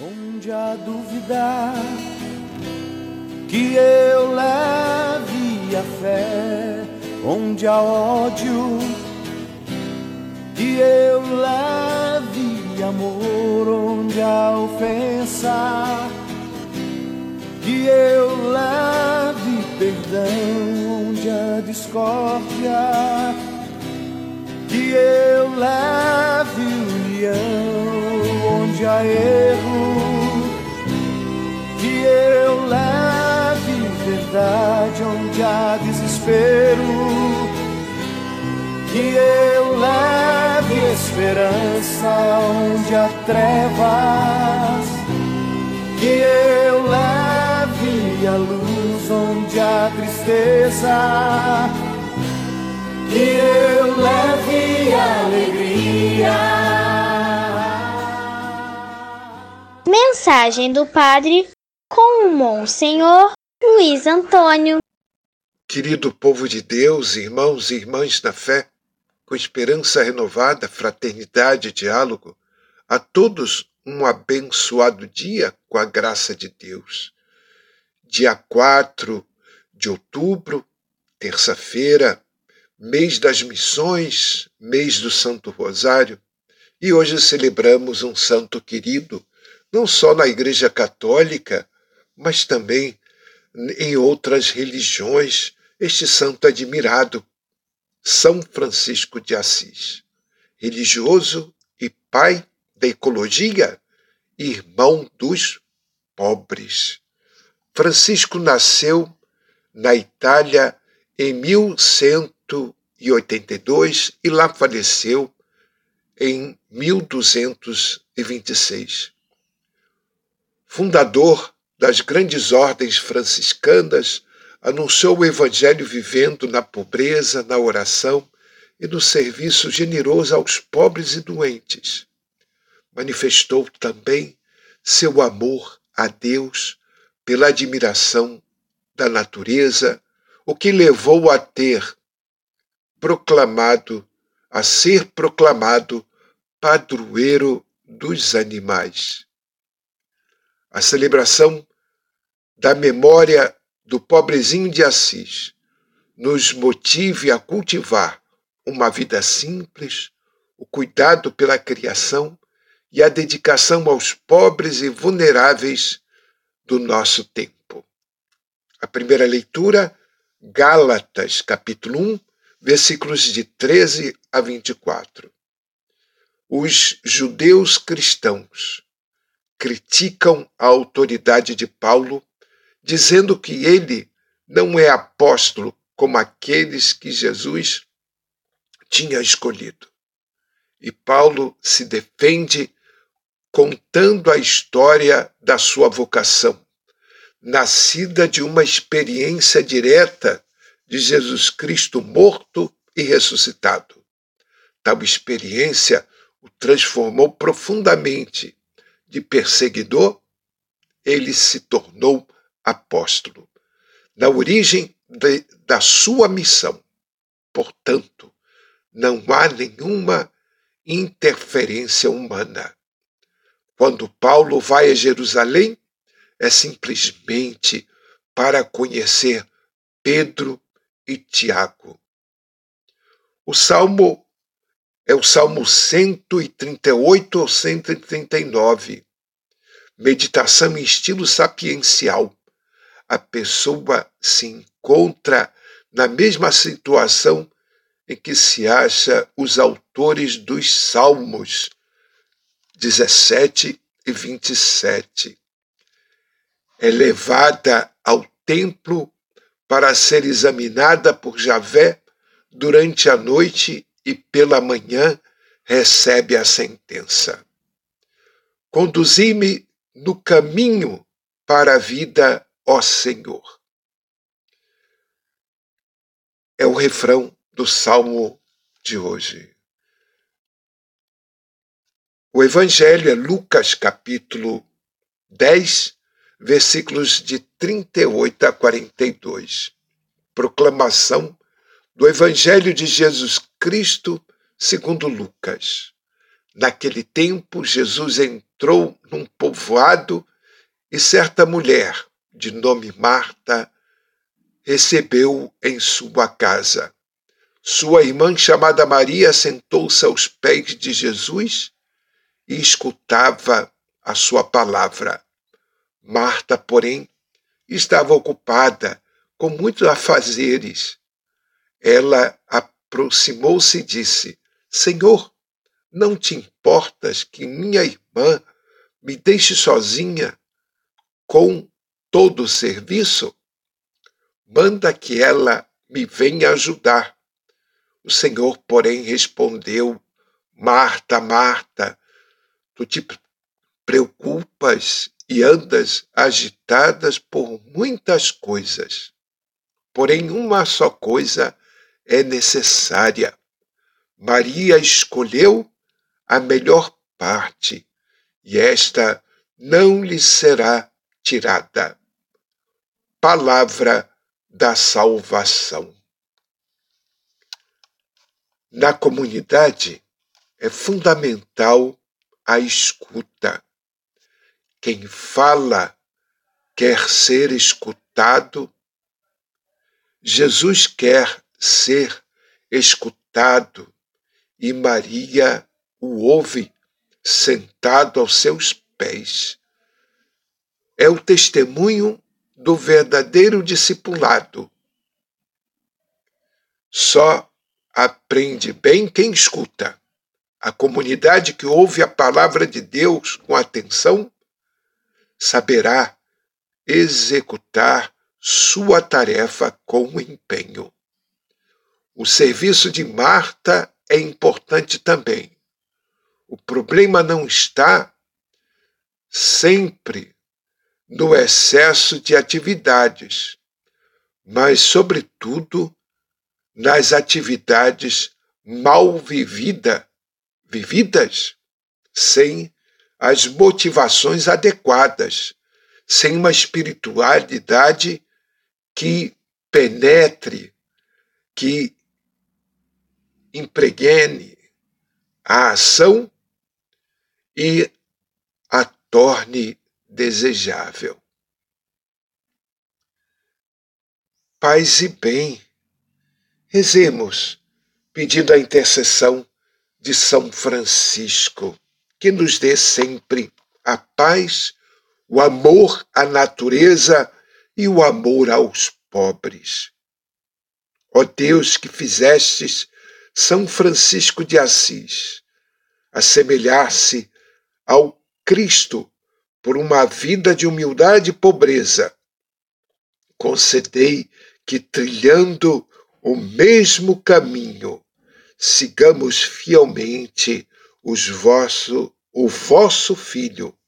Onde há dúvida que eu leve a fé, onde há ódio que eu leve amor, onde há ofensa que eu leve perdão, onde há discórdia que eu leve união, onde há erro verdade, onde há desespero que eu leve esperança, onde há trevas que eu leve a luz, onde há tristeza que eu leve alegria. Mensagem do Padre com o Monsenhor Luiz Antônio. Querido povo de Deus, irmãos e irmãs na fé, com esperança renovada, fraternidade e diálogo, a todos um abençoado dia com a graça de Deus. Dia 4 de outubro, terça-feira, mês das missões, mês do Santo Rosário, e hoje celebramos um santo querido, não só na Igreja Católica, mas também em outras religiões, este santo admirado, São Francisco de Assis, religioso e pai da ecologia, irmão dos pobres. Francisco nasceu na Itália em 1182 e lá faleceu em 1226. Fundador das grandes ordens franciscanas, anunciou o Evangelho vivendo na pobreza, na oração e no serviço generoso aos pobres e doentes. Manifestou também seu amor a Deus pela admiração da natureza, o que levou a ter proclamado, a ser proclamado padroeiro dos animais. A celebração da memória do pobrezinho de Assis nos motive a cultivar uma vida simples, o cuidado pela criação e a dedicação aos pobres e vulneráveis do nosso tempo. A primeira leitura, Gálatas, capítulo 1, versículos de 13 a 24. Os judeus cristãos criticam a autoridade de Paulo dizendo que ele não é apóstolo como aqueles que Jesus tinha escolhido. E Paulo se defende contando a história da sua vocação, nascida de uma experiência direta de Jesus Cristo morto e ressuscitado. Tal experiência o transformou profundamente. De perseguidor, ele se tornou apóstolo. Na origem de, da sua missão, portanto, não há nenhuma interferência humana. Quando Paulo vai a Jerusalém, é simplesmente para conhecer Pedro e Tiago. O salmo é o salmo 138 ou 139. Meditação em estilo sapiencial a pessoa se encontra na mesma situação em que se acha os autores dos Salmos 17 e 27. É levada ao templo para ser examinada por Javé durante a noite e pela manhã recebe a sentença. Conduzi-me no caminho para a vida ó Senhor. É o refrão do salmo de hoje. O evangelho é Lucas capítulo 10, versículos de 38 a 42. Proclamação do evangelho de Jesus Cristo segundo Lucas. Naquele tempo, Jesus entrou num povoado e certa mulher, de nome Marta, recebeu em sua casa. Sua irmã, chamada Maria, sentou-se aos pés de Jesus e escutava a sua palavra. Marta, porém, estava ocupada com muitos afazeres. Ela aproximou-se e disse: Senhor, não te importas que minha irmã me deixe sozinha com todo o serviço? Manda que ela me venha ajudar. O Senhor, porém, respondeu: Marta, Marta, tu te preocupas e andas agitadas por muitas coisas. Porém, uma só coisa é necessária. Maria escolheu a melhor parte, e esta não lhe será tirada. Palavra da salvação. Na comunidade é fundamental a escuta. Quem fala quer ser escutado. Jesus quer ser escutado e Maria o ouve sentado aos seus pés. É o testemunho do verdadeiro discipulado. Só aprende bem quem escuta. A comunidade que ouve a palavra de Deus com atenção saberá executar sua tarefa com empenho. O serviço de Marta é importante também. O problema não está sempre no excesso de atividades, mas, sobretudo, nas atividades mal vivida, vividas, sem as motivações adequadas, sem uma espiritualidade que penetre, que impregne a ação e a torne desejável. Paz e bem, rezemos pedindo a intercessão de São Francisco, que nos dê sempre a paz, o amor à natureza e o amor aos pobres. Ó Deus que fizestes São Francisco de Assis assemelhar-se ao Cristo por uma vida de humildade e pobreza. Concedei que, trilhando o mesmo caminho, sigamos fielmente os vosso, o vosso Filho,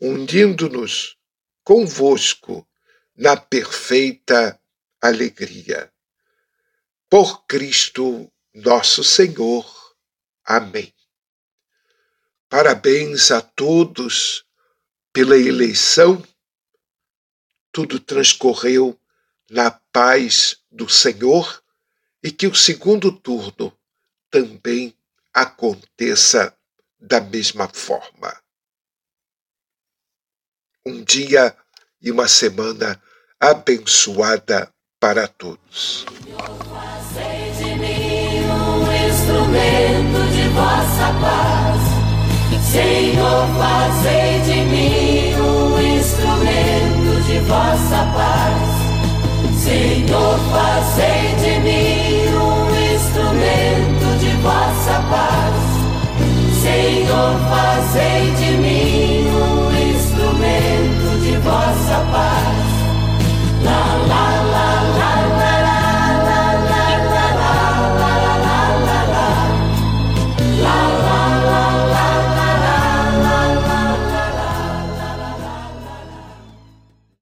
unindo-nos convosco na perfeita alegria. Por Cristo nosso Senhor. Amém. Parabéns a todos pela eleição. Tudo transcorreu na paz do Senhor e que o segundo turno também aconteça da mesma forma. Um dia e uma semana abençoada para todos. Fazei de mim um instrumento de vossa paz Senhor, fazei de vossa paz. Senhor, fazei de mim um instrumento de vossa paz. Senhor, fazei de mim